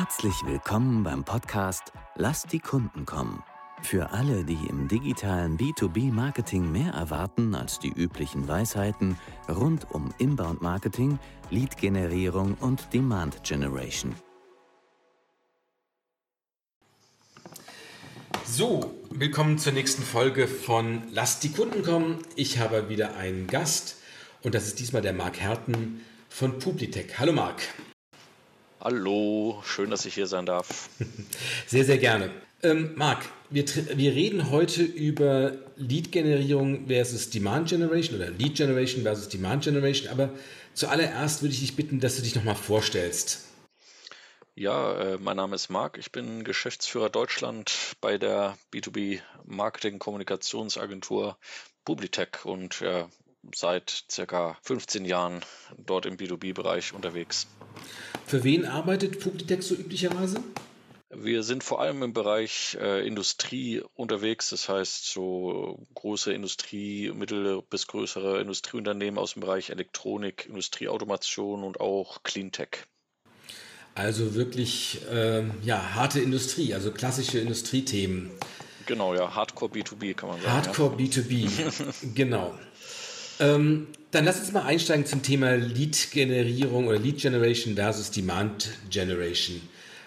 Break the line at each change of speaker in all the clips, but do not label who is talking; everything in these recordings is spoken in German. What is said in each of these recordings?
Herzlich willkommen beim Podcast Lass die Kunden kommen. Für alle, die im digitalen B2B-Marketing mehr erwarten als die üblichen Weisheiten rund um Inbound-Marketing, Lead-Generierung und Demand-Generation.
So, willkommen zur nächsten Folge von Lass die Kunden kommen. Ich habe wieder einen Gast und das ist diesmal der Marc Herten von Publitech. Hallo Marc.
Hallo, schön, dass ich hier sein darf.
Sehr, sehr gerne. Ähm, Marc, wir, wir reden heute über Lead-Generierung versus Demand-Generation oder Lead-Generation versus Demand-Generation, aber zuallererst würde ich dich bitten, dass du dich nochmal vorstellst.
Ja, äh, mein Name ist Marc, ich bin Geschäftsführer Deutschland bei der B2B Marketing Kommunikationsagentur Publitech und äh, seit circa 15 Jahren dort im B2B-Bereich unterwegs.
Für wen arbeitet Publitech so üblicherweise?
Wir sind vor allem im Bereich äh, Industrie unterwegs, das heißt so große Industrie, mittlere bis größere Industrieunternehmen aus dem Bereich Elektronik, Industrieautomation und auch Cleantech.
Also wirklich äh, ja, harte Industrie, also klassische Industriethemen.
Genau, ja, Hardcore B2B kann man sagen.
Hardcore ja. B2B, genau. Ähm, dann lass uns mal einsteigen zum Thema Lead-Generierung oder Lead-Generation versus Demand-Generation.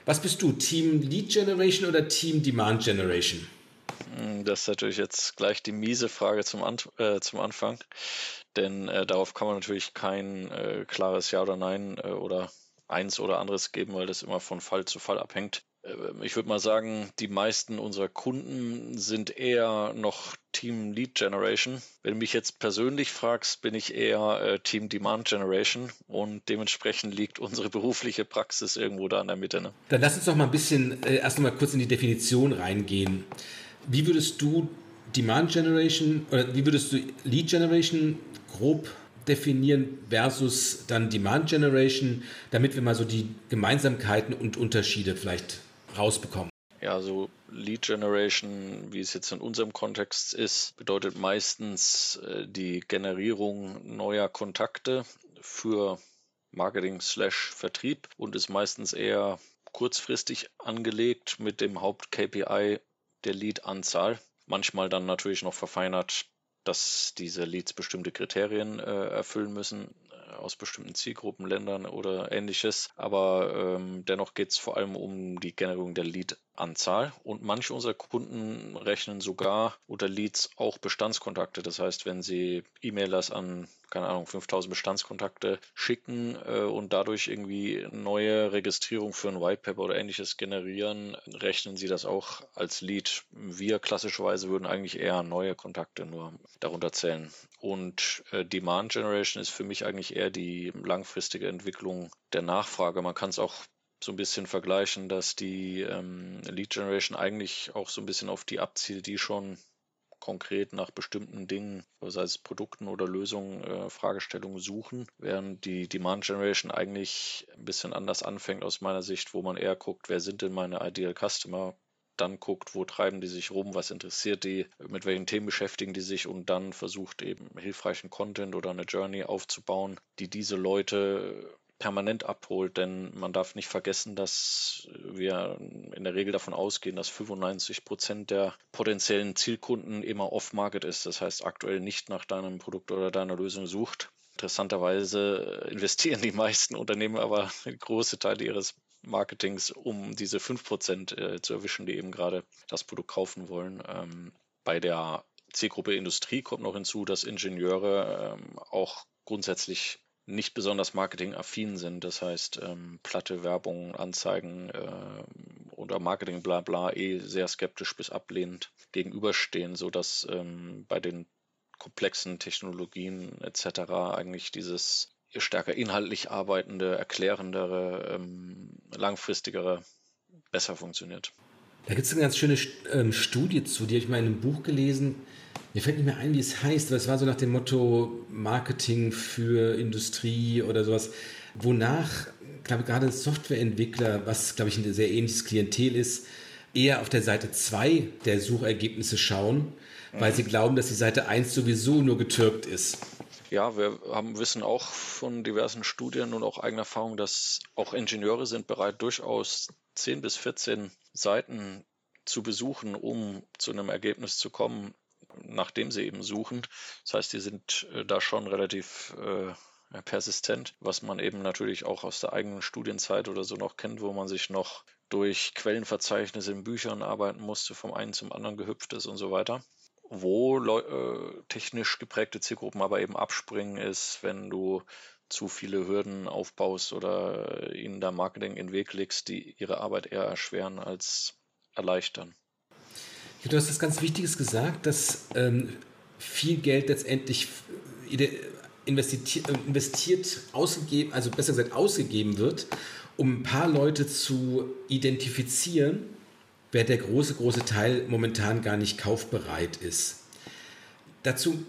Was bist du, Team Lead-Generation oder Team Demand-Generation?
Hm, das ist natürlich jetzt gleich die miese Frage zum, An äh, zum Anfang, denn äh, darauf kann man natürlich kein äh, klares Ja oder Nein äh, oder eins oder anderes geben, weil das immer von Fall zu Fall abhängt. Ähm, ich würde mal sagen, die meisten unserer Kunden sind eher noch Team Lead Generation. Wenn du mich jetzt persönlich fragst, bin ich eher äh, Team Demand Generation und dementsprechend liegt unsere berufliche Praxis irgendwo da in der Mitte. Ne?
Dann lass uns doch mal ein bisschen äh, erst mal kurz in die Definition reingehen. Wie würdest du Demand Generation oder wie würdest du Lead Generation grob definieren versus dann Demand Generation, damit wir mal so die Gemeinsamkeiten und Unterschiede vielleicht rausbekommen?
Ja, so Lead Generation, wie es jetzt in unserem Kontext ist, bedeutet meistens äh, die Generierung neuer Kontakte für Marketing slash Vertrieb und ist meistens eher kurzfristig angelegt mit dem Haupt-KPI der Lead-Anzahl. Manchmal dann natürlich noch verfeinert dass diese Leads bestimmte Kriterien äh, erfüllen müssen aus bestimmten Zielgruppen, Ländern oder ähnliches. Aber ähm, dennoch geht es vor allem um die Generierung der Lead-Anzahl. Und manche unserer Kunden rechnen sogar unter Leads auch Bestandskontakte. Das heißt, wenn sie E-Mailers an keine Ahnung, 5000 Bestandskontakte schicken äh, und dadurch irgendwie neue Registrierung für ein Whitepaper oder ähnliches generieren, rechnen sie das auch als Lead. Wir klassischerweise würden eigentlich eher neue Kontakte nur darunter zählen. Und äh, Demand Generation ist für mich eigentlich eher die langfristige Entwicklung der Nachfrage. Man kann es auch so ein bisschen vergleichen, dass die ähm, Lead Generation eigentlich auch so ein bisschen auf die abzielt, die schon konkret nach bestimmten Dingen, sei es Produkten oder Lösungen, äh, Fragestellungen suchen, während die Demand Generation eigentlich ein bisschen anders anfängt aus meiner Sicht, wo man eher guckt, wer sind denn meine Ideal Customer, dann guckt, wo treiben die sich rum, was interessiert die, mit welchen Themen beschäftigen die sich und dann versucht eben hilfreichen Content oder eine Journey aufzubauen, die diese Leute permanent abholt, denn man darf nicht vergessen, dass wir in der Regel davon ausgehen, dass 95 Prozent der potenziellen Zielkunden immer off-market ist, das heißt aktuell nicht nach deinem Produkt oder deiner Lösung sucht. Interessanterweise investieren die meisten Unternehmen aber große Teile ihres Marketings, um diese 5% äh, zu erwischen, die eben gerade das Produkt kaufen wollen. Ähm, bei der Zielgruppe Industrie kommt noch hinzu, dass Ingenieure ähm, auch grundsätzlich nicht besonders marketingaffin sind. Das heißt, ähm, platte Werbung, Anzeigen äh, oder Marketing bla bla eh sehr skeptisch bis ablehnend gegenüberstehen, sodass ähm, bei den komplexen Technologien etc. eigentlich dieses stärker inhaltlich arbeitende, erklärendere, ähm, langfristigere besser funktioniert.
Da gibt es eine ganz schöne ähm, Studie zu, die habe ich mal in einem Buch gelesen. Mir fällt nicht mehr ein, wie es heißt, aber es war so nach dem Motto Marketing für Industrie oder sowas, wonach, glaube ich, gerade Softwareentwickler, was, glaube ich, ein sehr ähnliches Klientel ist, eher auf der Seite 2 der Suchergebnisse schauen, weil sie glauben, dass die Seite 1 sowieso nur getürkt ist.
Ja, wir haben, wissen auch von diversen Studien und auch eigener Erfahrung, dass auch Ingenieure sind bereit, durchaus 10 bis 14 Seiten zu besuchen, um zu einem Ergebnis zu kommen, nachdem sie eben suchen. Das heißt, die sind äh, da schon relativ äh, persistent, was man eben natürlich auch aus der eigenen Studienzeit oder so noch kennt, wo man sich noch durch Quellenverzeichnisse in Büchern arbeiten musste, vom einen zum anderen gehüpft ist und so weiter. Wo äh, technisch geprägte Zielgruppen aber eben abspringen, ist, wenn du zu viele Hürden aufbaust oder ihnen da Marketing in den Weg legst, die ihre Arbeit eher erschweren als erleichtern.
Du hast das ganz Wichtiges gesagt, dass ähm, viel Geld letztendlich investiert, investiert, ausgegeben, also besser gesagt ausgegeben wird, um ein paar Leute zu identifizieren, wer der große, große Teil momentan gar nicht kaufbereit ist. Dazu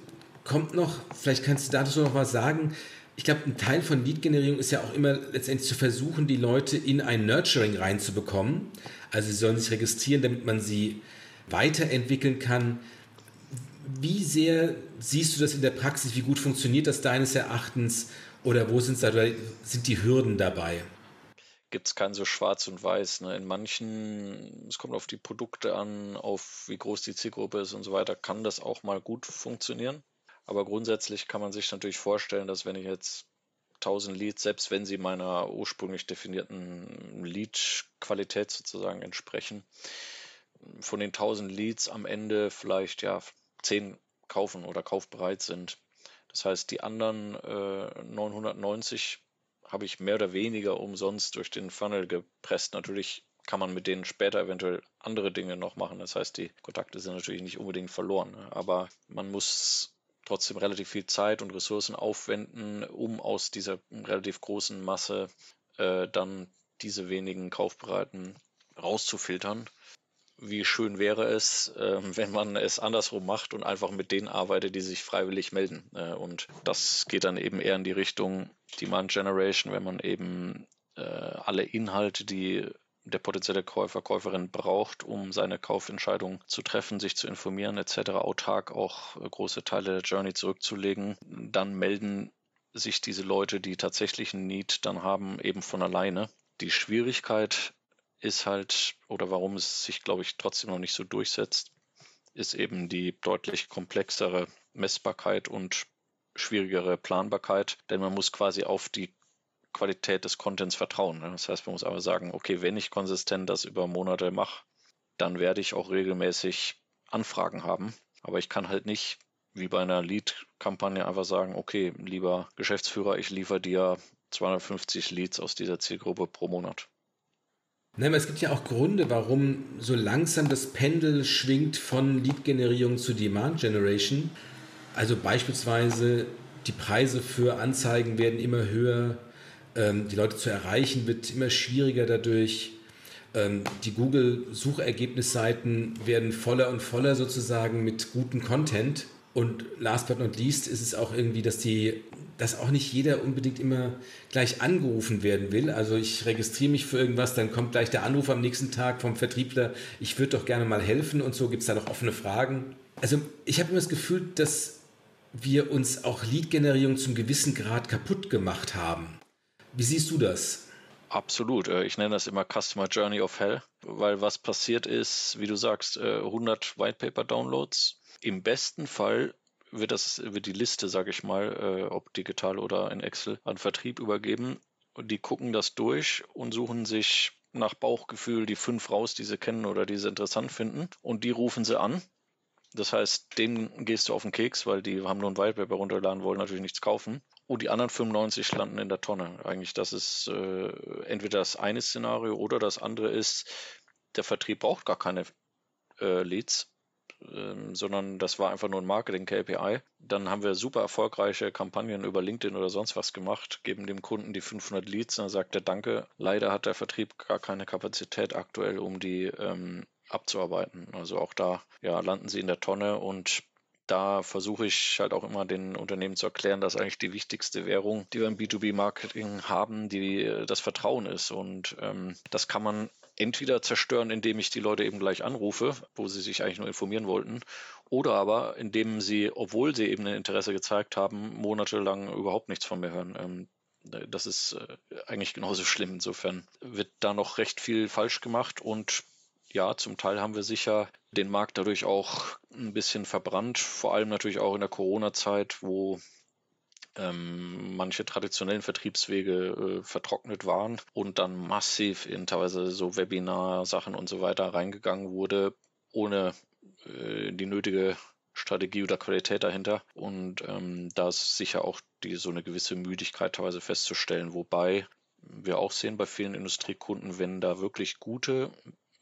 kommt noch, vielleicht kannst du dazu noch was sagen, ich glaube, ein Teil von Lead-Generierung ist ja auch immer letztendlich zu versuchen, die Leute in ein Nurturing reinzubekommen. Also sie sollen sich registrieren, damit man sie weiterentwickeln kann. Wie sehr siehst du das in der Praxis? Wie gut funktioniert das deines Erachtens? Oder wo sind, da, sind die Hürden dabei?
Gibt es kein so schwarz und weiß. Ne? In manchen, es kommt auf die Produkte an, auf wie groß die Zielgruppe ist und so weiter, kann das auch mal gut funktionieren. Aber grundsätzlich kann man sich natürlich vorstellen, dass wenn ich jetzt 1000 Leads, selbst wenn sie meiner ursprünglich definierten Lead-Qualität sozusagen entsprechen, von den 1000 Leads am Ende vielleicht ja 10 kaufen oder kaufbereit sind. Das heißt, die anderen äh, 990 habe ich mehr oder weniger umsonst durch den Funnel gepresst. Natürlich kann man mit denen später eventuell andere Dinge noch machen. Das heißt, die Kontakte sind natürlich nicht unbedingt verloren. Ne? Aber man muss trotzdem relativ viel Zeit und Ressourcen aufwenden, um aus dieser relativ großen Masse äh, dann diese wenigen Kaufbereiten rauszufiltern wie schön wäre es, äh, wenn man es andersrum macht und einfach mit denen arbeitet, die sich freiwillig melden. Äh, und das geht dann eben eher in die Richtung Demand Generation, wenn man eben äh, alle Inhalte, die der potenzielle Käufer, Käuferin braucht, um seine Kaufentscheidung zu treffen, sich zu informieren etc., autark auch äh, große Teile der Journey zurückzulegen, dann melden sich diese Leute, die tatsächlich einen Need dann haben, eben von alleine. Die Schwierigkeit ist halt, oder warum es sich, glaube ich, trotzdem noch nicht so durchsetzt, ist eben die deutlich komplexere Messbarkeit und schwierigere Planbarkeit, denn man muss quasi auf die Qualität des Contents vertrauen. Ne? Das heißt, man muss aber sagen, okay, wenn ich konsistent das über Monate mache, dann werde ich auch regelmäßig Anfragen haben. Aber ich kann halt nicht wie bei einer Lead-Kampagne einfach sagen, okay, lieber Geschäftsführer, ich liefere dir 250 Leads aus dieser Zielgruppe pro Monat.
Nein, aber es gibt ja auch Gründe, warum so langsam das Pendel schwingt von Lead-Generierung zu Demand-Generation. Also beispielsweise die Preise für Anzeigen werden immer höher, ähm, die Leute zu erreichen wird immer schwieriger dadurch. Ähm, die Google-Suchergebnisseiten werden voller und voller sozusagen mit gutem Content. Und last but not least ist es auch irgendwie, dass die dass auch nicht jeder unbedingt immer gleich angerufen werden will. Also ich registriere mich für irgendwas, dann kommt gleich der Anruf am nächsten Tag vom Vertriebler, ich würde doch gerne mal helfen und so gibt es da noch offene Fragen. Also ich habe immer das Gefühl, dass wir uns auch Lead-Generierung zum gewissen Grad kaputt gemacht haben. Wie siehst du das?
Absolut. Äh, ich nenne das immer Customer Journey of Hell, weil was passiert ist, wie du sagst, 100 White Paper Downloads. Im besten Fall wird, das, wird die Liste, sage ich mal, äh, ob digital oder in Excel, an Vertrieb übergeben. Und die gucken das durch und suchen sich nach Bauchgefühl die fünf raus, die sie kennen oder die sie interessant finden. Und die rufen sie an. Das heißt, denen gehst du auf den Keks, weil die haben nur ein Whitepaper runterladen, wollen natürlich nichts kaufen. Und die anderen 95 landen in der Tonne. Eigentlich, das ist äh, entweder das eine Szenario oder das andere ist, der Vertrieb braucht gar keine äh, Leads, ähm, sondern das war einfach nur ein Marketing-KPI. Dann haben wir super erfolgreiche Kampagnen über LinkedIn oder sonst was gemacht, geben dem Kunden die 500 Leads, dann sagt er Danke. Leider hat der Vertrieb gar keine Kapazität aktuell, um die ähm, abzuarbeiten. Also auch da ja, landen sie in der Tonne und da versuche ich halt auch immer den Unternehmen zu erklären, dass eigentlich die wichtigste Währung, die wir im B2B-Marketing haben, die das Vertrauen ist. Und ähm, das kann man entweder zerstören, indem ich die Leute eben gleich anrufe, wo sie sich eigentlich nur informieren wollten, oder aber indem sie, obwohl sie eben ein Interesse gezeigt haben, monatelang überhaupt nichts von mir hören. Ähm, das ist äh, eigentlich genauso schlimm. Insofern wird da noch recht viel falsch gemacht und ja, zum Teil haben wir sicher den Markt dadurch auch ein bisschen verbrannt, vor allem natürlich auch in der Corona-Zeit, wo ähm, manche traditionellen Vertriebswege äh, vertrocknet waren und dann massiv in teilweise so Webinar-Sachen und so weiter reingegangen wurde, ohne äh, die nötige Strategie oder Qualität dahinter. Und ähm, da ist sicher auch die, so eine gewisse Müdigkeit teilweise festzustellen, wobei wir auch sehen bei vielen Industriekunden, wenn da wirklich gute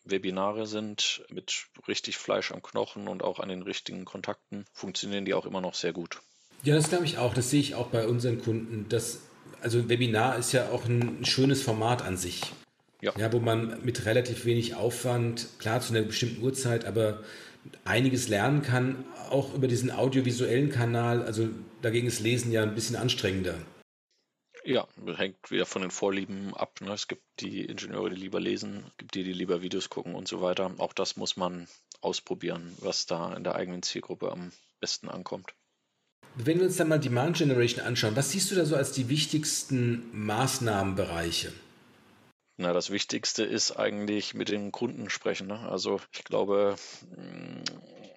Webinare sind mit richtig Fleisch am Knochen und auch an den richtigen Kontakten, funktionieren die auch immer noch sehr gut.
Ja, das glaube ich auch. Das sehe ich auch bei unseren Kunden. Das, also ein Webinar ist ja auch ein schönes Format an sich. Ja. ja, wo man mit relativ wenig Aufwand, klar zu einer bestimmten Uhrzeit, aber einiges lernen kann, auch über diesen audiovisuellen Kanal. Also dagegen ist Lesen ja ein bisschen anstrengender.
Ja, hängt wieder von den Vorlieben ab. Ne? Es gibt die Ingenieure, die lieber lesen, es gibt die, die lieber Videos gucken und so weiter. Auch das muss man ausprobieren, was da in der eigenen Zielgruppe am besten ankommt.
Wenn wir uns dann mal Demand Generation anschauen, was siehst du da so als die wichtigsten Maßnahmenbereiche?
Na, das Wichtigste ist eigentlich mit den Kunden sprechen. Ne? Also ich glaube, mm,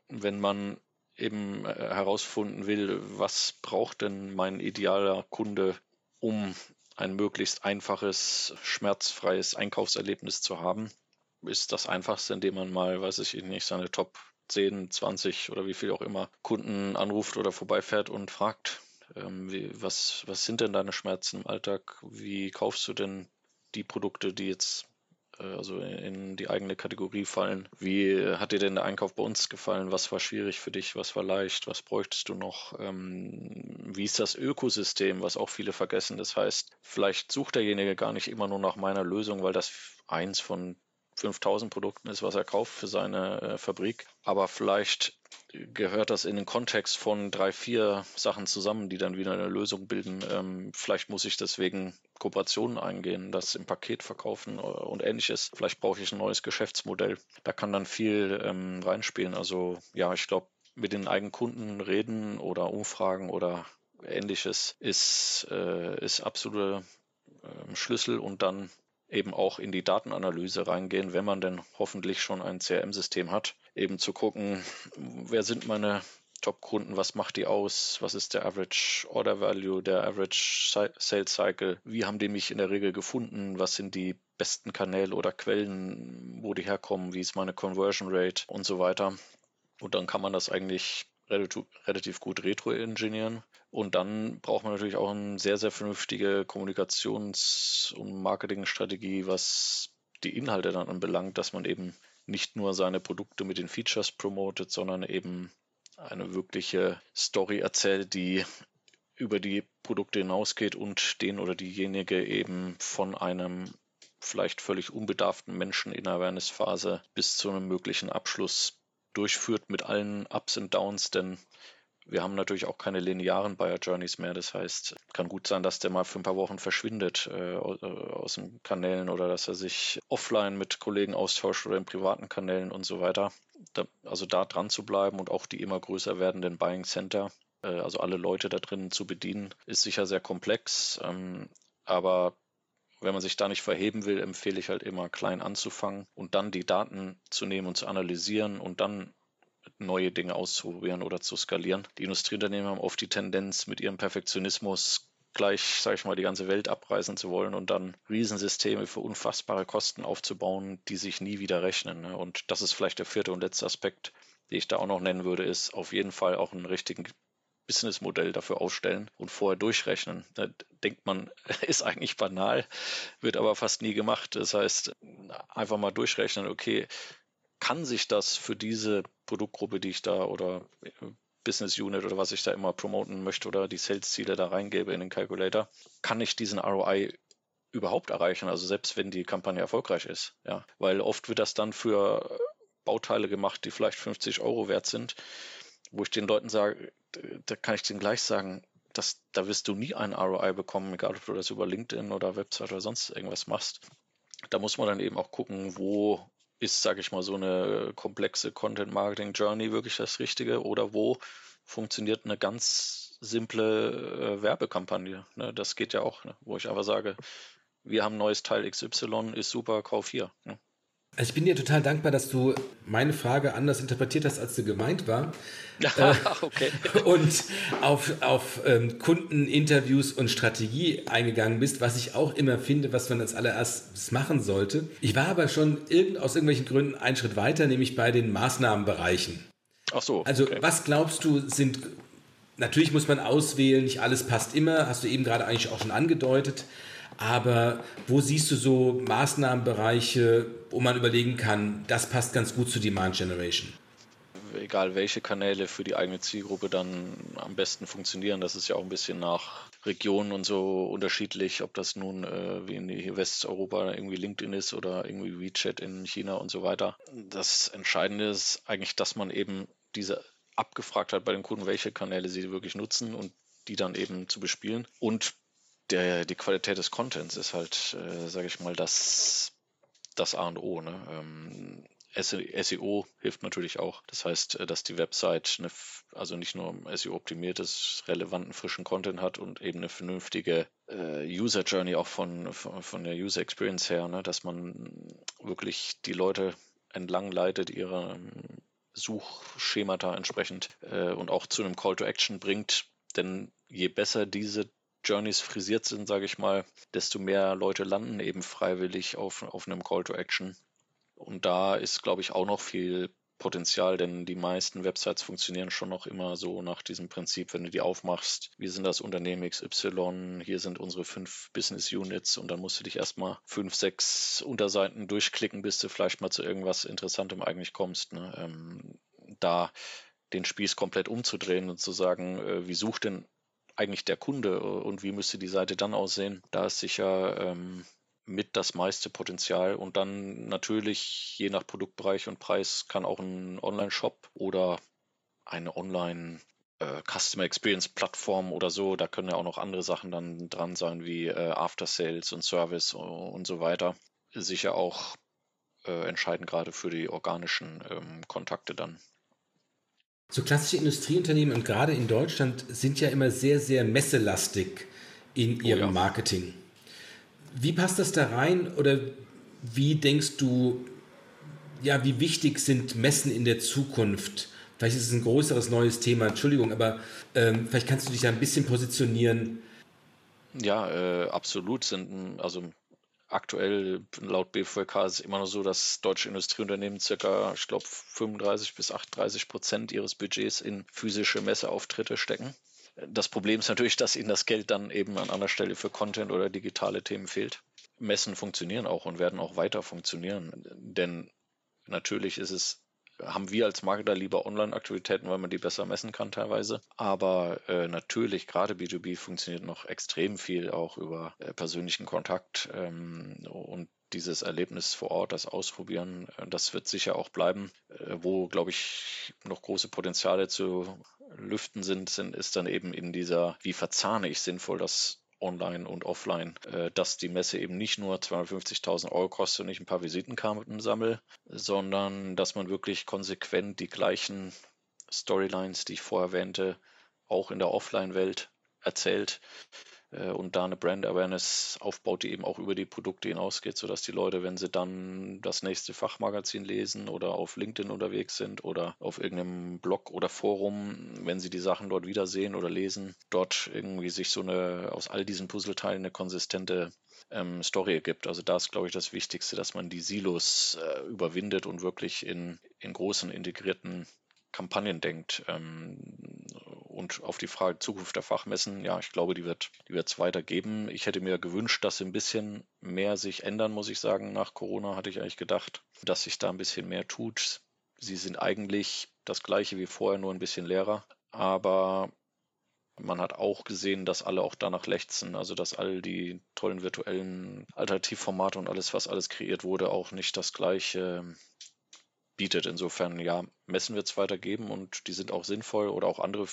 wenn man eben äh, herausfinden will, was braucht denn mein idealer Kunde, um ein möglichst einfaches, schmerzfreies Einkaufserlebnis zu haben, ist das einfachste, indem man mal, weiß ich nicht, seine Top 10, 20 oder wie viel auch immer Kunden anruft oder vorbeifährt und fragt, ähm, wie, was, was sind denn deine Schmerzen im Alltag? Wie kaufst du denn die Produkte, die jetzt äh, also in die eigene Kategorie fallen? Wie hat dir denn der Einkauf bei uns gefallen? Was war schwierig für dich? Was war leicht? Was bräuchtest du noch? Ähm, wie ist das Ökosystem, was auch viele vergessen? Das heißt, vielleicht sucht derjenige gar nicht immer nur nach meiner Lösung, weil das eins von 5000 Produkten ist, was er kauft für seine äh, Fabrik. Aber vielleicht gehört das in den Kontext von drei, vier Sachen zusammen, die dann wieder eine Lösung bilden. Ähm, vielleicht muss ich deswegen Kooperationen eingehen, das im Paket verkaufen und ähnliches. Vielleicht brauche ich ein neues Geschäftsmodell. Da kann dann viel ähm, reinspielen. Also ja, ich glaube, mit den eigenen Kunden reden oder Umfragen oder ähnliches ist, äh, ist absoluter äh, Schlüssel und dann eben auch in die Datenanalyse reingehen, wenn man denn hoffentlich schon ein CRM-System hat, eben zu gucken, wer sind meine Top-Kunden, was macht die aus, was ist der Average Order Value, der Average Sales Cycle, wie haben die mich in der Regel gefunden, was sind die besten Kanäle oder Quellen, wo die herkommen, wie ist meine Conversion Rate und so weiter. Und dann kann man das eigentlich relativ gut retro-engineeren. Und dann braucht man natürlich auch eine sehr, sehr vernünftige Kommunikations- und Marketingstrategie, was die Inhalte dann anbelangt, dass man eben nicht nur seine Produkte mit den Features promotet, sondern eben eine wirkliche Story erzählt, die über die Produkte hinausgeht und den oder diejenige eben von einem vielleicht völlig unbedarften Menschen in der Awareness-Phase bis zu einem möglichen Abschluss durchführt mit allen Ups und Downs, denn wir haben natürlich auch keine linearen Buyer Journeys mehr. Das heißt, kann gut sein, dass der mal für ein paar Wochen verschwindet äh, aus den Kanälen oder dass er sich offline mit Kollegen austauscht oder in privaten Kanälen und so weiter. Da, also da dran zu bleiben und auch die immer größer werdenden Buying Center, äh, also alle Leute da drinnen zu bedienen, ist sicher sehr komplex. Ähm, aber wenn man sich da nicht verheben will, empfehle ich halt immer klein anzufangen und dann die Daten zu nehmen und zu analysieren und dann neue Dinge auszuprobieren oder zu skalieren. Die Industrieunternehmen haben oft die Tendenz, mit ihrem Perfektionismus gleich, sage ich mal, die ganze Welt abreißen zu wollen und dann Riesensysteme für unfassbare Kosten aufzubauen, die sich nie wieder rechnen. Ne? Und das ist vielleicht der vierte und letzte Aspekt, den ich da auch noch nennen würde, ist auf jeden Fall auch einen richtigen Businessmodell dafür aufstellen und vorher durchrechnen. Da denkt man, ist eigentlich banal, wird aber fast nie gemacht. Das heißt, einfach mal durchrechnen, okay, kann sich das für diese Produktgruppe, die ich da oder äh, Business Unit oder was ich da immer promoten möchte oder die Sales-Ziele da reingebe in den Calculator, kann ich diesen ROI überhaupt erreichen? Also selbst wenn die Kampagne erfolgreich ist, ja, weil oft wird das dann für Bauteile gemacht, die vielleicht 50 Euro wert sind wo ich den Leuten sage, da kann ich denen gleich sagen, dass, da wirst du nie einen ROI bekommen, egal ob du das über LinkedIn oder Website oder sonst irgendwas machst. da muss man dann eben auch gucken, wo ist, sage ich mal, so eine komplexe Content-Marketing-Journey wirklich das Richtige oder wo funktioniert eine ganz simple äh, Werbekampagne. Ne? Das geht ja auch, ne? wo ich einfach sage, wir haben neues Teil XY, ist super, kauf hier. Ne?
Also ich bin dir total dankbar, dass du meine Frage anders interpretiert hast, als sie gemeint war.
okay.
und auf, auf ähm, Kundeninterviews und Strategie eingegangen bist, was ich auch immer finde, was man als allererstes machen sollte. Ich war aber schon irgend, aus irgendwelchen Gründen einen Schritt weiter, nämlich bei den Maßnahmenbereichen.
Ach so.
Also okay. was glaubst du sind, natürlich muss man auswählen, nicht alles passt immer, hast du eben gerade eigentlich auch schon angedeutet. Aber wo siehst du so Maßnahmenbereiche, wo man überlegen kann, das passt ganz gut zu Demand Generation?
Egal welche Kanäle für die eigene Zielgruppe dann am besten funktionieren, das ist ja auch ein bisschen nach Regionen und so unterschiedlich, ob das nun äh, wie in Westeuropa irgendwie LinkedIn ist oder irgendwie WeChat in China und so weiter. Das Entscheidende ist eigentlich, dass man eben diese abgefragt hat bei den Kunden, welche Kanäle sie wirklich nutzen und die dann eben zu bespielen. Und der, die Qualität des Contents ist halt, äh, sage ich mal, das, das A und O. Ne? Ähm, SEO hilft natürlich auch. Das heißt, äh, dass die Website eine, also nicht nur SEO optimiert ist, relevanten frischen Content hat und eben eine vernünftige äh, User Journey auch von, von, von, der User Experience her, ne? dass man wirklich die Leute entlang leitet, ihre ähm, Suchschemata entsprechend äh, und auch zu einem Call to Action bringt. Denn je besser diese Journeys frisiert sind, sage ich mal, desto mehr Leute landen eben freiwillig auf, auf einem Call to Action. Und da ist, glaube ich, auch noch viel Potenzial, denn die meisten Websites funktionieren schon noch immer so nach diesem Prinzip, wenn du die aufmachst, wir sind das Unternehmen XY, hier sind unsere fünf Business Units und dann musst du dich erstmal fünf, sechs Unterseiten durchklicken, bis du vielleicht mal zu irgendwas Interessantem eigentlich kommst. Ne? Ähm, da den Spieß komplett umzudrehen und zu sagen, äh, wie sucht denn eigentlich der Kunde und wie müsste die Seite dann aussehen? Da ist sicher ähm, mit das meiste Potenzial und dann natürlich je nach Produktbereich und Preis kann auch ein Online-Shop oder eine Online- äh, Customer Experience Plattform oder so, da können ja auch noch andere Sachen dann dran sein wie äh, After Sales und Service und so weiter. Sicher auch äh, entscheidend gerade für die organischen ähm, Kontakte dann.
So klassische Industrieunternehmen und gerade in Deutschland sind ja immer sehr, sehr messelastig in ihrem oh ja. Marketing. Wie passt das da rein oder wie denkst du, ja, wie wichtig sind Messen in der Zukunft? Vielleicht ist es ein größeres neues Thema, Entschuldigung, aber ähm, vielleicht kannst du dich da ein bisschen positionieren.
Ja, äh, absolut sind, also aktuell laut BVK ist es immer noch so, dass deutsche Industrieunternehmen circa, ich glaube, 35 bis 38 Prozent ihres Budgets in physische Messeauftritte stecken. Das Problem ist natürlich, dass ihnen das Geld dann eben an anderer Stelle für Content oder digitale Themen fehlt. Messen funktionieren auch und werden auch weiter funktionieren, denn natürlich ist es haben wir als Marketer lieber Online-Aktivitäten, weil man die besser messen kann teilweise. Aber äh, natürlich, gerade B2B funktioniert noch extrem viel auch über äh, persönlichen Kontakt ähm, und dieses Erlebnis vor Ort, das Ausprobieren, äh, das wird sicher auch bleiben. Äh, wo, glaube ich, noch große Potenziale zu lüften sind, sind, ist dann eben in dieser, wie verzahne ich sinnvoll das online und offline, äh, dass die Messe eben nicht nur 250.000 Euro kostet und ich ein paar Visitenkarten sammle, sondern dass man wirklich konsequent die gleichen Storylines, die ich vorher erwähnte, auch in der Offline-Welt erzählt. äh, und da eine Brand Awareness aufbaut, die eben auch über die Produkte hinausgeht, sodass die Leute, wenn sie dann das nächste Fachmagazin lesen oder auf LinkedIn unterwegs sind oder auf irgendeinem Blog oder Forum, wenn sie die Sachen dort wiedersehen oder lesen, dort irgendwie sich so eine aus all diesen Puzzleteilen eine konsistente ähm, Story ergibt. Also da ist, glaube ich, das Wichtigste, dass man die Silos äh, überwindet und wirklich in, in großen integrierten Kampagnen denkt. Ähm, und auf die Frage Zukunft der Fachmessen, ja, ich glaube, die wird die es weitergeben. Ich hätte mir gewünscht, dass ein bisschen mehr sich ändern, muss ich sagen. Nach Corona hatte ich eigentlich gedacht, dass sich da ein bisschen mehr tut. Sie sind eigentlich das gleiche wie vorher, nur ein bisschen leerer. Aber man hat auch gesehen, dass alle auch danach lechzen, also dass all die tollen virtuellen Alternativformate und alles, was alles kreiert wurde, auch nicht das gleiche bietet. Insofern, ja, Messen wird es weitergeben und die sind auch sinnvoll oder auch andere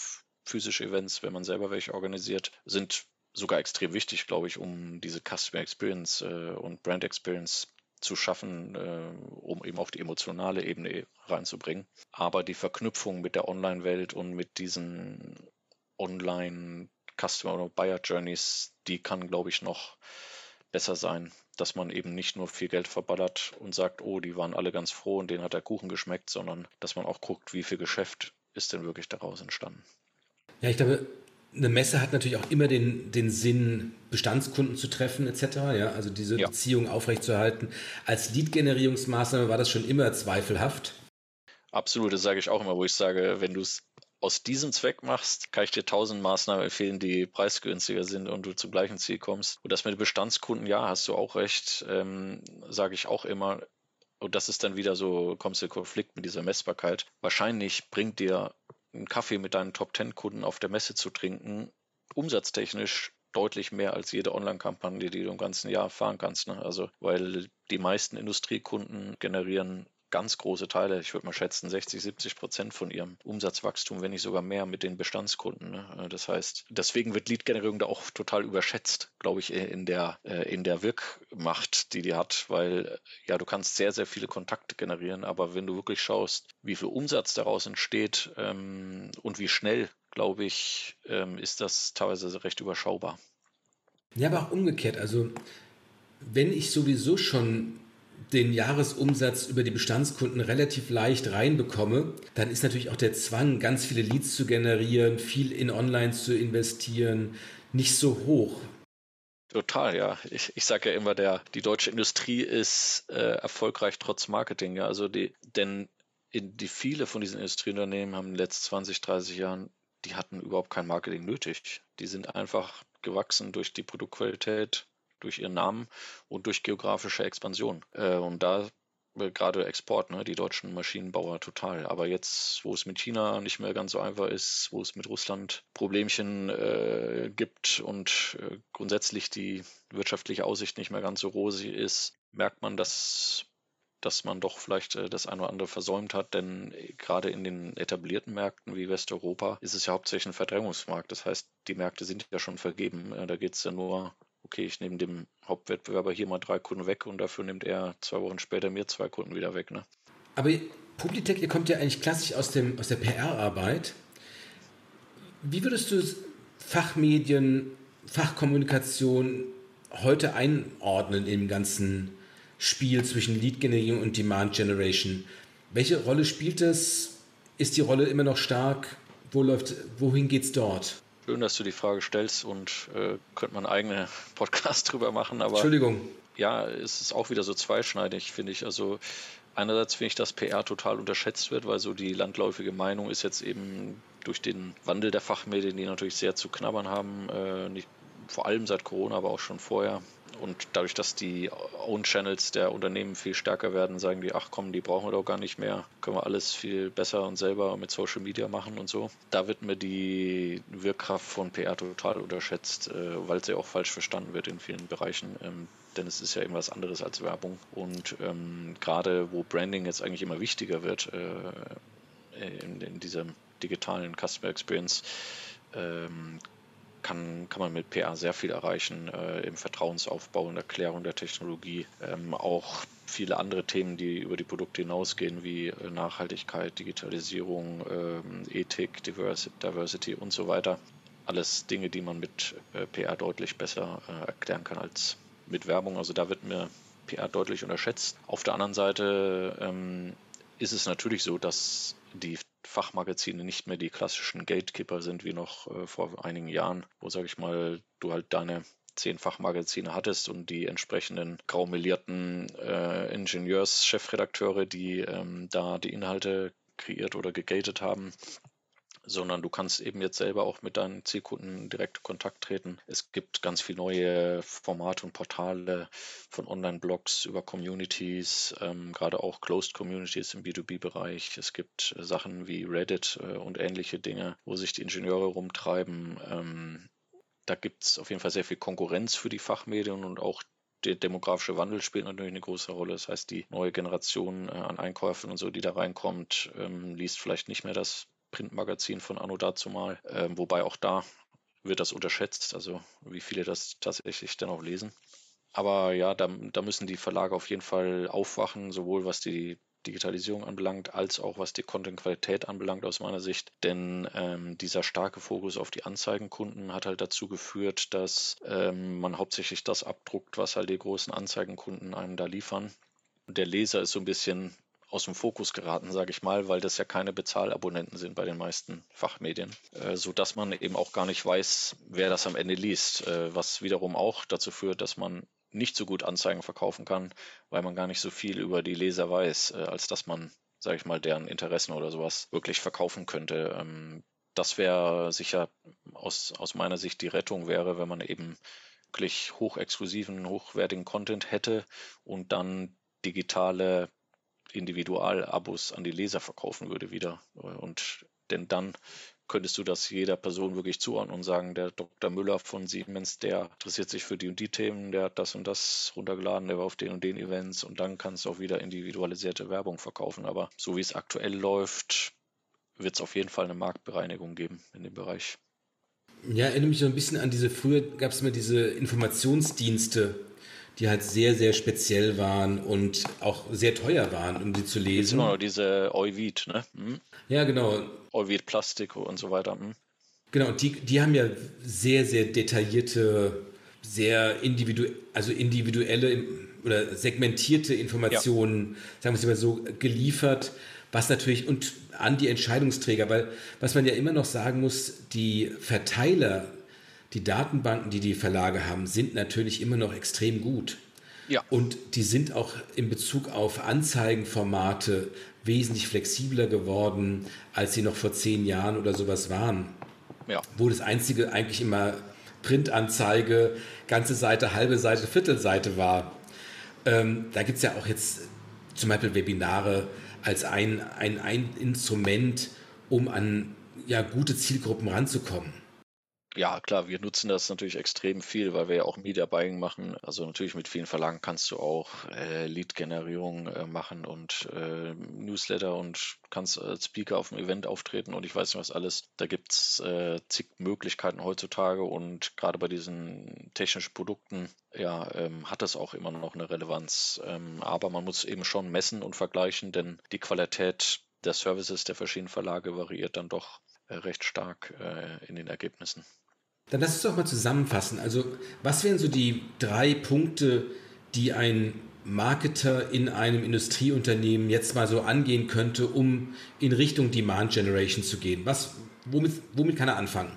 physische Events, wenn man selber welche organisiert, sind sogar extrem wichtig, glaube ich, um diese Customer Experience äh, und Brand Experience zu schaffen, äh, um eben auf die emotionale Ebene reinzubringen. Aber die Verknüpfung mit der Online-Welt und mit diesen Online- Customer oder Buyer Journeys, die kann, glaube ich, noch besser sein, dass man eben nicht nur viel Geld verballert und sagt, oh, die waren alle ganz froh und denen hat der Kuchen geschmeckt, sondern dass man auch guckt, wie viel Geschäft ist denn wirklich daraus entstanden.
Ja, ich glaube, eine Messe hat natürlich auch immer den, den Sinn, Bestandskunden zu treffen etc. Ja, also diese ja. Beziehung aufrechtzuerhalten. Als Lead-Generierungsmaßnahme war das schon immer zweifelhaft.
Absolut, das sage ich auch immer, wo ich sage, wenn du es aus diesem Zweck machst, kann ich dir tausend Maßnahmen empfehlen, die preisgünstiger sind und du zum gleichen Ziel kommst. Und das mit den Bestandskunden, ja, hast du auch recht, ähm, sage ich auch immer. Und das ist dann wieder so, kommst du in Konflikt mit dieser Messbarkeit. Wahrscheinlich bringt dir einen Kaffee mit deinen Top-10-Kunden auf der Messe zu trinken, umsatztechnisch deutlich mehr als jede Online-Kampagne, die du im ganzen Jahr fahren kannst. Ne? Also, weil die meisten Industriekunden generieren ganz große Teile, ich würde mal schätzen 60, 70 Prozent von ihrem Umsatzwachstum, wenn nicht sogar mehr mit den Bestandskunden. Ne? Äh, das heißt, deswegen wird Lead-Generierung da auch total überschätzt, glaube ich, in der, äh, in der Wirkmacht, die die hat, weil äh, ja, du kannst sehr, sehr viele Kontakte generieren, aber wenn du wirklich schaust, wie viel Umsatz daraus entsteht ähm, und wie schnell, glaube ich, ähm, ist das teilweise recht überschaubar.
Ja, aber auch umgekehrt. Also, wenn ich sowieso schon den Jahresumsatz über die Bestandskunden relativ leicht reinbekomme, dann ist natürlich auch der Zwang, ganz viele Leads zu generieren, viel in Online zu investieren, nicht so hoch.
Total, ja. Ich, ich sage ja immer, der, die deutsche Industrie ist äh, erfolgreich trotz Marketing. Ja. Also die, denn in die viele von diesen Industrieunternehmen haben in den letzten 20, 30 Jahren, die hatten überhaupt kein Marketing nötig. Die sind einfach gewachsen durch die Produktqualität, durch ihren Namen und durch geografische Expansion. Äh, und da äh, gerade Export, ne, die deutschen Maschinenbauer total. Aber jetzt, wo es mit China nicht mehr ganz so einfach ist, wo es mit Russland Problemchen äh, gibt und äh, grundsätzlich die wirtschaftliche Aussicht nicht mehr ganz so rosig ist, merkt man, dass dass man doch vielleicht äh, das eine oder andere versäumt hat, denn gerade in den etablierten Märkten wie Westeuropa ist es ja hauptsächlich ein Verdrängungsmarkt. Das heißt, die Märkte sind ja schon vergeben. Da geht es ja nur okay, ich nehme dem Hauptwettbewerber hier mal drei Kunden weg und dafür nimmt er zwei Wochen später mir zwei Kunden wieder weg. Ne?
Aber Publitech, ihr kommt ja eigentlich klassisch aus, dem, aus der PR-Arbeit. Wie würdest du Fachmedien, Fachkommunikation heute einordnen im ganzen Spiel zwischen Lead Generierung und Demand Generation? Welche Rolle spielt es? Ist die Rolle immer noch stark? Wo läuft, wohin geht es dort?
Schön, dass du die Frage stellst und äh, könnte man einen eigenen Podcast drüber machen. Aber
Entschuldigung.
Ja, es ist auch wieder so zweischneidig, finde ich. Also einerseits finde ich, dass PR total unterschätzt wird, weil so die landläufige Meinung ist jetzt eben durch den Wandel der Fachmedien, die natürlich sehr zu knabbern haben, äh, nicht, vor allem seit Corona, aber auch schon vorher, und dadurch, dass die Own-Channels der Unternehmen viel stärker werden, sagen die, ach komm, die brauchen wir doch gar nicht mehr, können wir alles viel besser und selber mit Social Media machen und so. Da wird mir die Wirkkraft von PR total unterschätzt, äh, weil sie auch falsch verstanden wird in vielen Bereichen. Ähm, denn es ist ja irgendwas anderes als Werbung. Und ähm, gerade wo Branding jetzt eigentlich immer wichtiger wird äh, in, in dieser digitalen Customer Experience, ähm, kann, kann man mit PR sehr viel erreichen äh, im Vertrauensaufbau und Erklärung der Technologie. Ähm, auch viele andere Themen, die über die Produkte hinausgehen, wie äh, Nachhaltigkeit, Digitalisierung, ähm, Ethik, Diversity, und so weiter. Alles Dinge, die man mit äh, PR deutlich besser äh, erklären kann als mit Werbung. Also da wird mir PR deutlich unterschätzt. Auf der anderen Seite ähm, ist es natürlich so, dass die Fachmagazine nicht mehr die klassischen Gatekeeper sind wie noch äh, vor einigen Jahren, wo, sage ich mal, du halt deine zehn Fachmagazine hattest und die entsprechenden graumelierten äh, Ingenieurs-Chefredakteure, die ähm, da die Inhalte kreiert oder gegatet haben, sondern du kannst eben jetzt selber auch mit deinen Zielkunden direkt Kontakt treten. Es gibt ganz viele neue Formate und Portale von Online-Blogs über Communities, ähm, gerade auch Closed Communities im B2B-Bereich. Es gibt äh, Sachen wie Reddit äh, und ähnliche Dinge, wo sich die Ingenieure rumtreiben. Ähm, da gibt es auf jeden Fall sehr viel Konkurrenz für die Fachmedien und auch der demografische Wandel spielt natürlich eine große Rolle. Das heißt, die neue Generation äh, an Einkäufen und so, die da reinkommt, ähm, liest vielleicht nicht mehr das Printmagazin von Anno dazumal. Ähm, wobei auch da wird das unterschätzt, also wie viele das tatsächlich dann auch lesen. Aber ja, da, da müssen die Verlage auf jeden Fall aufwachen, sowohl was die Digitalisierung anbelangt, als auch was die Content-Qualität anbelangt aus meiner Sicht. Denn ähm, dieser starke Fokus auf die Anzeigenkunden hat halt dazu geführt, dass ähm, man hauptsächlich das abdruckt, was halt die großen Anzeigenkunden einem da liefern. Der Leser ist so ein bisschen aus dem Fokus geraten, sage ich mal, weil das ja keine Bezahlabonnenten sind bei den meisten Fachmedien, äh, sodass man eben auch gar nicht weiß, wer das am Ende liest, äh, was wiederum auch dazu führt, dass man nicht so gut Anzeigen verkaufen kann, weil man gar nicht so viel über die Leser weiß, äh, als dass man, sage ich mal, deren Interessen oder sowas wirklich verkaufen könnte. Ähm, das wäre sicher aus, aus meiner Sicht die Rettung wäre, wenn man eben wirklich hochexklusiven, hochwertigen Content hätte und dann digitale Individualabos an die Leser verkaufen würde wieder. Und denn dann könntest du das jeder Person wirklich zuordnen und sagen, der Dr. Müller von Siemens, der interessiert sich für die und die Themen, der hat das und das runtergeladen, der war auf den und den Events und dann kannst du auch wieder individualisierte Werbung verkaufen. Aber so wie es aktuell läuft, wird es auf jeden Fall eine Marktbereinigung geben in dem Bereich.
Ja, erinnere mich so ein bisschen an diese, früher gab es immer diese Informationsdienste, die halt sehr, sehr speziell waren und auch sehr teuer waren, um sie zu lesen.
Genau, diese Euvid, ne? Hm?
Ja, genau.
Euvid Plastik und so weiter. Hm?
Genau, und die, die haben ja sehr, sehr detaillierte, sehr individu also individuelle oder segmentierte Informationen, ja. sagen wir es mal so, geliefert, was natürlich und an die Entscheidungsträger, weil was man ja immer noch sagen muss, die Verteiler die Datenbanken, die die Verlage haben, sind natürlich immer noch extrem gut. Ja. Und die sind auch in Bezug auf Anzeigenformate wesentlich flexibler geworden, als sie noch vor zehn Jahren oder sowas waren. Ja. Wo das einzige eigentlich immer Printanzeige, ganze Seite, halbe Seite, Viertelseite war. Ähm, da gibt es ja auch jetzt zum Beispiel Webinare als ein, ein, ein Instrument, um an ja, gute Zielgruppen ranzukommen.
Ja, klar, wir nutzen das natürlich extrem viel, weil wir ja auch Media Buying machen. Also natürlich mit vielen Verlagen kannst du auch äh, Lead-Generierung äh, machen und äh, Newsletter und kannst als Speaker auf dem Event auftreten und ich weiß nicht was alles. Da gibt es äh, zig Möglichkeiten heutzutage und gerade bei diesen technischen Produkten ja, ähm, hat das auch immer noch eine Relevanz. Ähm, aber man muss eben schon messen und vergleichen, denn die Qualität der Services der verschiedenen Verlage variiert dann doch äh, recht stark äh, in den Ergebnissen.
Dann lass uns doch mal zusammenfassen. Also, was wären so die drei Punkte, die ein Marketer in einem Industrieunternehmen jetzt mal so angehen könnte, um in Richtung Demand Generation zu gehen? Was, womit, womit kann er anfangen?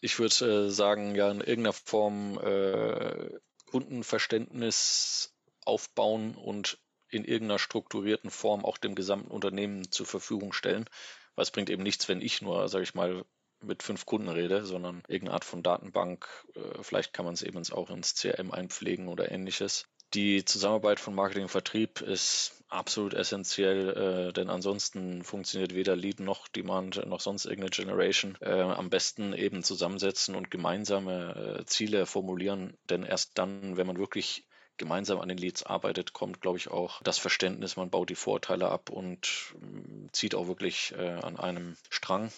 Ich würde äh, sagen, ja, in irgendeiner Form äh, Kundenverständnis aufbauen und in irgendeiner strukturierten Form auch dem gesamten Unternehmen zur Verfügung stellen. Weil es bringt eben nichts, wenn ich nur, sage ich mal, mit fünf Kunden rede, sondern irgendeine Art von Datenbank. Äh, vielleicht kann man es eben auch ins CRM einpflegen oder ähnliches. Die Zusammenarbeit von Marketing und Vertrieb ist absolut essentiell, äh, denn ansonsten funktioniert weder Lead noch Demand noch sonst irgendeine Generation. Äh, am besten eben zusammensetzen und gemeinsame Ziele formulieren, denn erst dann, wenn man wirklich gemeinsam an den Leads arbeitet, kommt, glaube ich, auch das Verständnis, man baut die Vorteile ab und äh, zieht auch wirklich äh, an einem Strang.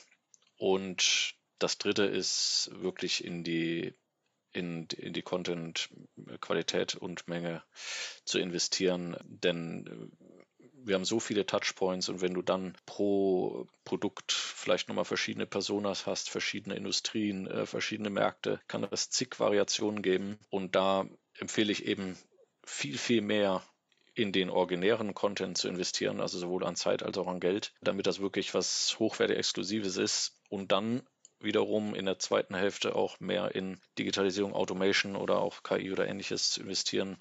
Und das dritte ist wirklich in die, in, in die Content-Qualität und Menge zu investieren, denn äh, wir haben so viele Touchpoints und wenn du dann pro Produkt vielleicht nochmal verschiedene Personas hast, verschiedene Industrien, äh, verschiedene Märkte, kann es zig Variationen geben. Und da empfehle ich eben viel, viel mehr in den originären Content zu investieren, also sowohl an Zeit als auch an Geld, damit das wirklich was hochwertig Exklusives ist und dann wiederum in der zweiten Hälfte auch mehr in Digitalisierung, Automation oder auch KI oder ähnliches zu investieren,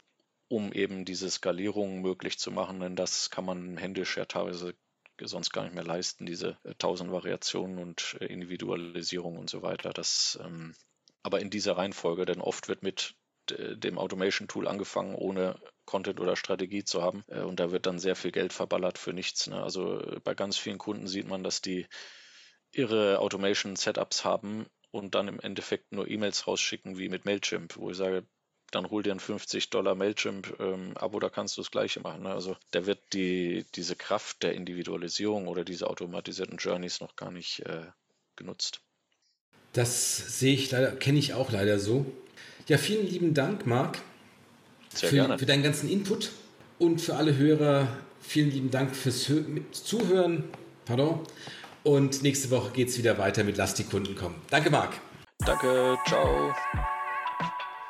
um eben diese Skalierung möglich zu machen, denn das kann man händisch ja teilweise sonst gar nicht mehr leisten, diese äh, tausend Variationen und äh, Individualisierung und so weiter. Das ähm, aber in dieser Reihenfolge, denn oft wird mit dem Automation-Tool angefangen, ohne Content oder Strategie zu haben. Äh, und da wird dann sehr viel Geld verballert für nichts. Ne? Also äh, bei ganz vielen Kunden sieht man, dass die ihre Automation-Setups haben und dann im Endeffekt nur E-Mails rausschicken wie mit Mailchimp, wo ich sage, dann hol dir ein 50 Dollar Mailchimp-Abo, ähm, da kannst du das Gleiche machen. Ne? Also da wird die, diese Kraft der Individualisierung oder diese automatisierten Journeys noch gar nicht äh, genutzt.
Das sehe ich leider, kenne ich auch leider so. Ja, vielen lieben Dank, Marc.
Sehr
für,
gerne.
für deinen ganzen Input und für alle Hörer vielen lieben Dank fürs Hö Zuhören. Pardon. Und nächste Woche geht es wieder weiter mit Lass die Kunden kommen. Danke, Marc.
Danke, ciao.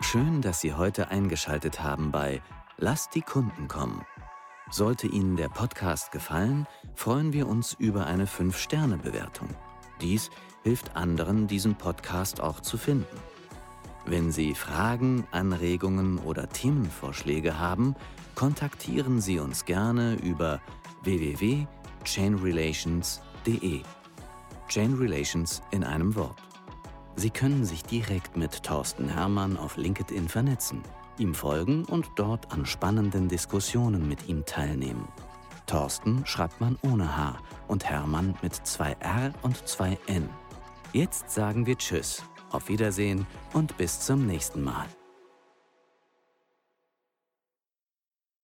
Schön, dass Sie heute eingeschaltet haben bei Lass die Kunden kommen. Sollte Ihnen der Podcast gefallen, freuen wir uns über eine 5-Sterne-Bewertung. Dies hilft anderen, diesen Podcast auch zu finden. Wenn Sie Fragen, Anregungen oder Themenvorschläge haben, kontaktieren Sie uns gerne über www.chainrelations.de. Chain Relations in einem Wort. Sie können sich direkt mit Thorsten Hermann auf LinkedIn vernetzen, ihm folgen und dort an spannenden Diskussionen mit ihm teilnehmen. Thorsten schreibt man ohne H und Hermann mit zwei R und zwei N. Jetzt sagen wir Tschüss, auf Wiedersehen und bis zum nächsten Mal.